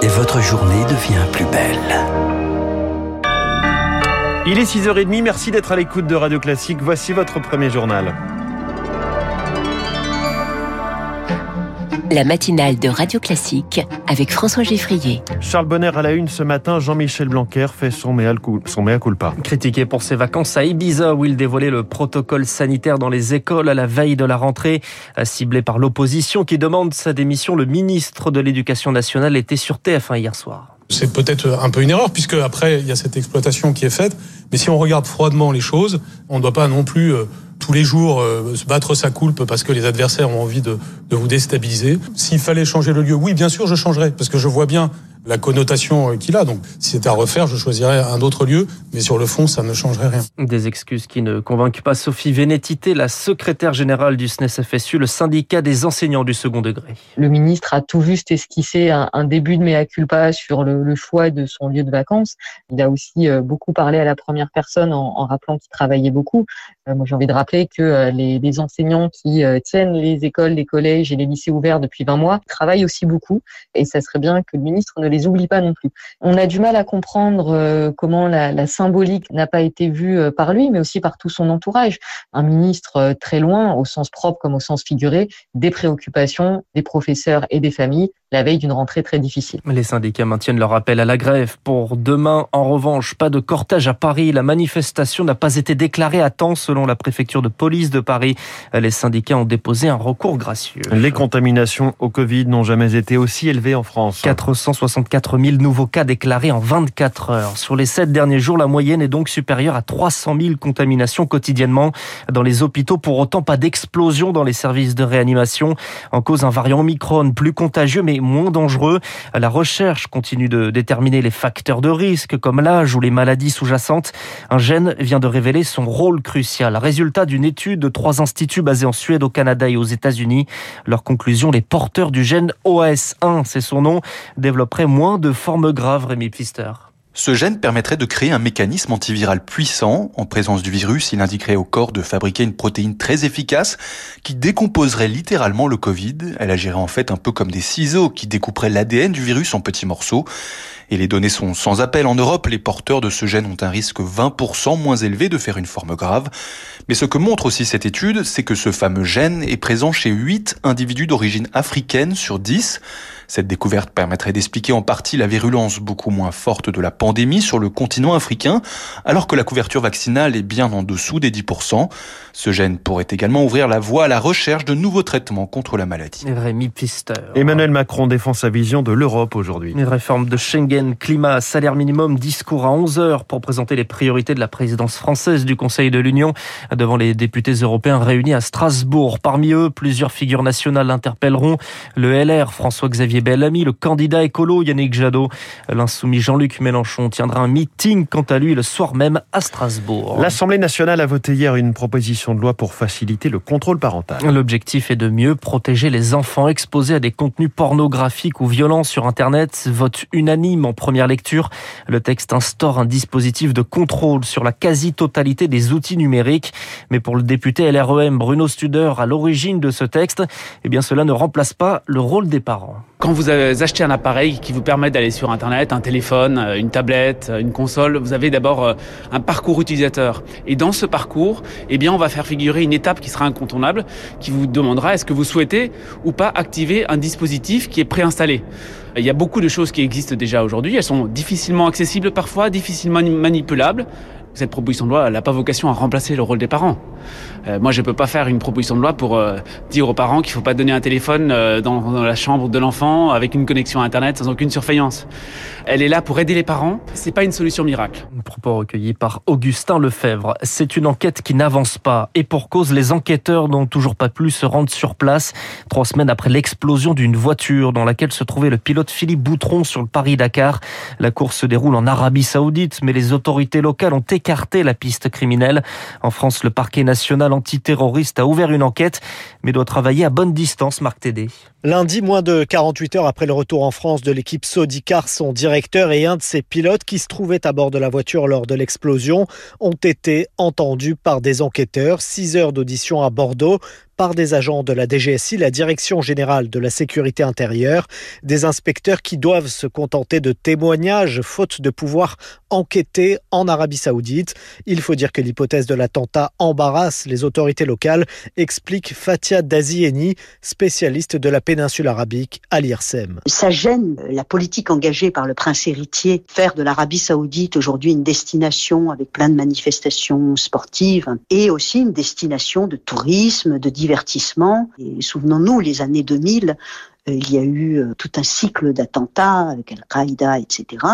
Et votre journée devient plus belle. Il est 6h30, merci d'être à l'écoute de Radio Classique. Voici votre premier journal. La matinale de Radio Classique avec François Geffrier. Charles Bonner à la une ce matin, Jean-Michel Blanquer fait son mea, son mea culpa. Critiqué pour ses vacances à Ibiza où il dévoilait le protocole sanitaire dans les écoles à la veille de la rentrée, ciblé par l'opposition qui demande sa démission, le ministre de l'Éducation nationale était sur TF1 hier soir. C'est peut-être un peu une erreur puisque après il y a cette exploitation qui est faite. Mais si on regarde froidement les choses, on ne doit pas non plus euh, tous les jours euh, se battre sa coulpe parce que les adversaires ont envie de, de vous déstabiliser. S'il fallait changer le lieu, oui, bien sûr, je changerais parce que je vois bien la connotation euh, qu'il a. Donc, si c'était à refaire, je choisirais un autre lieu, mais sur le fond, ça ne changerait rien. Des excuses qui ne convainquent pas Sophie Vénétité, la secrétaire générale du SNES-FSU, le syndicat des enseignants du second degré. Le ministre a tout juste esquissé un, un début de mea culpa sur le, le, choix de son lieu de vacances. Il a aussi euh, beaucoup parlé à la première personne en, en rappelant qu'il travaillait beaucoup. Euh, moi, j'ai envie de rappeler que les, les, enseignants qui tiennent les écoles, les collèges et les lycées ouverts depuis 20 mois travaillent aussi beaucoup, et ça serait bien que le ministre ne les oublie pas non plus. On a du mal à comprendre euh, comment la, la symbolique n'a pas été vue euh, par lui, mais aussi par tout son entourage. Un ministre euh, très loin, au sens propre comme au sens figuré, des préoccupations des professeurs et des familles la veille d'une rentrée très difficile. Les syndicats maintiennent leur appel à la grève. Pour demain, en revanche, pas de cortège à Paris. La manifestation n'a pas été déclarée à temps selon la préfecture de police de Paris. Les syndicats ont déposé un recours gracieux. Les contaminations au Covid n'ont jamais été aussi élevées en France. 464 000 nouveaux cas déclarés en 24 heures. Sur les 7 derniers jours, la moyenne est donc supérieure à 300 000 contaminations quotidiennement dans les hôpitaux. Pour autant, pas d'explosion dans les services de réanimation. En cause, un variant Omicron plus contagieux, mais moins dangereux. La recherche continue de déterminer les facteurs de risque comme l'âge ou les maladies sous-jacentes. Un gène vient de révéler son rôle crucial. Résultat d'une étude de trois instituts basés en Suède, au Canada et aux États-Unis. Leur conclusion, les porteurs du gène OAS1, c'est son nom, développeraient moins de formes graves, Rémi Pfister. Ce gène permettrait de créer un mécanisme antiviral puissant. En présence du virus, il indiquerait au corps de fabriquer une protéine très efficace qui décomposerait littéralement le Covid. Elle agirait en fait un peu comme des ciseaux qui découperaient l'ADN du virus en petits morceaux. Et les données sont sans appel. En Europe, les porteurs de ce gène ont un risque 20% moins élevé de faire une forme grave. Mais ce que montre aussi cette étude, c'est que ce fameux gène est présent chez 8 individus d'origine africaine sur 10. Cette découverte permettrait d'expliquer en partie la virulence beaucoup moins forte de la pandémie sur le continent africain, alors que la couverture vaccinale est bien en dessous des 10%. Ce gène pourrait également ouvrir la voie à la recherche de nouveaux traitements contre la maladie. Rémi. Emmanuel Macron défend sa vision de l'Europe aujourd'hui. Une réforme de Schengen, climat, salaire minimum, discours à 11 heures pour présenter les priorités de la présidence française du Conseil de l'Union devant les députés européens réunis à Strasbourg. Parmi eux, plusieurs figures nationales interpelleront le LR, François-Xavier Bellamy, le candidat écolo Yannick Jadot. L'insoumis Jean-Luc Mélenchon tiendra un meeting quant à lui le soir même à Strasbourg. L'Assemblée nationale a voté hier une proposition de loi pour faciliter le contrôle parental. L'objectif est de mieux protéger les enfants exposés à des contenus pornographiques ou violents sur Internet. Vote unanime en première lecture. Le texte instaure un dispositif de contrôle sur la quasi-totalité des outils numériques. Mais pour le député LREM Bruno Studer, à l'origine de ce texte, eh bien cela ne remplace pas le rôle des parents. Quand vous achetez un appareil qui vous permet d'aller sur Internet, un téléphone, une tablette, une console, vous avez d'abord un parcours utilisateur. Et dans ce parcours, eh bien, on va faire figurer une étape qui sera incontournable, qui vous demandera est-ce que vous souhaitez ou pas activer un dispositif qui est préinstallé. Il y a beaucoup de choses qui existent déjà aujourd'hui. Elles sont difficilement accessibles parfois, difficilement manipulables. Cette proposition de loi n'a pas vocation à remplacer le rôle des parents. Euh, moi, je peux pas faire une proposition de loi pour euh, dire aux parents qu'il faut pas donner un téléphone euh, dans, dans, la chambre de l'enfant avec une connexion à Internet sans aucune surveillance. Elle est là pour aider les parents. C'est pas une solution miracle. Un propos recueilli par Augustin Lefebvre. C'est une enquête qui n'avance pas et pour cause, les enquêteurs n'ont toujours pas pu se rendre sur place trois semaines après l'explosion d'une voiture dans laquelle se trouvait le pilote Philippe Boutron sur le Paris-Dakar. La course se déroule en Arabie Saoudite, mais les autorités locales ont écarté la piste criminelle. En France, le parquet national antiterroriste a ouvert une enquête, mais doit travailler à bonne distance, Marc Tédé. Lundi, moins de 48 heures après le retour en France de l'équipe Sodicar, son directeur et un de ses pilotes qui se trouvaient à bord de la voiture lors de l'explosion ont été entendus par des enquêteurs. Six heures d'audition à Bordeaux par des agents de la DGSI, la Direction générale de la sécurité intérieure, des inspecteurs qui doivent se contenter de témoignages faute de pouvoir enquêter en Arabie saoudite. Il faut dire que l'hypothèse de l'attentat embarrasse les autorités locales, explique Fatia Dazieni, spécialiste de la péninsule arabique à l'IRSEM. Ça gêne la politique engagée par le prince héritier, faire de l'Arabie saoudite aujourd'hui une destination avec plein de manifestations sportives et aussi une destination de tourisme, de divertissement. Et souvenons-nous, les années 2000, euh, il y a eu euh, tout un cycle d'attentats avec Al-Qaïda, etc.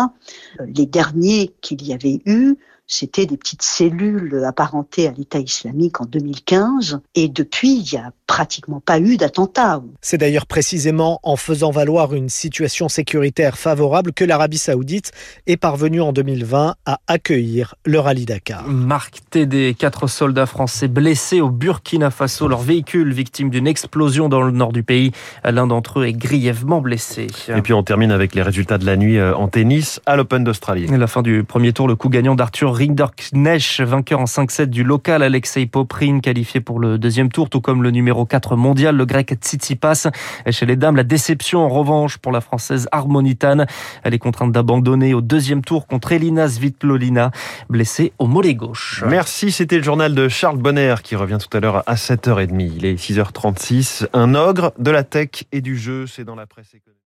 Euh, les derniers qu'il y avait eu, c'était des petites cellules apparentées à l'État islamique en 2015. Et depuis, il y a pratiquement pas eu d'attentat. C'est d'ailleurs précisément en faisant valoir une situation sécuritaire favorable que l'Arabie saoudite est parvenue en 2020 à accueillir le rallye Dakar. Marc TD, quatre soldats français blessés au Burkina Faso, leur véhicule victime d'une explosion dans le nord du pays. L'un d'entre eux est grièvement blessé. Et puis on termine avec les résultats de la nuit euh, en tennis à l'Open d'Australie. La fin du premier tour, le coup gagnant d'Arthur Rinderknecht, vainqueur en 5-7 du local Alexei Poprin, qualifié pour le deuxième tour, tout comme le numéro 4 mondial, le grec Tsitsipas. Chez les dames, la déception en revanche pour la française Harmonitane. Elle est contrainte d'abandonner au deuxième tour contre Elina Svitlolina, blessée au mollet gauche. Merci, c'était le journal de Charles Bonner qui revient tout à l'heure à 7h30. Il est 6h36. Un ogre de la tech et du c'est dans la presse économique.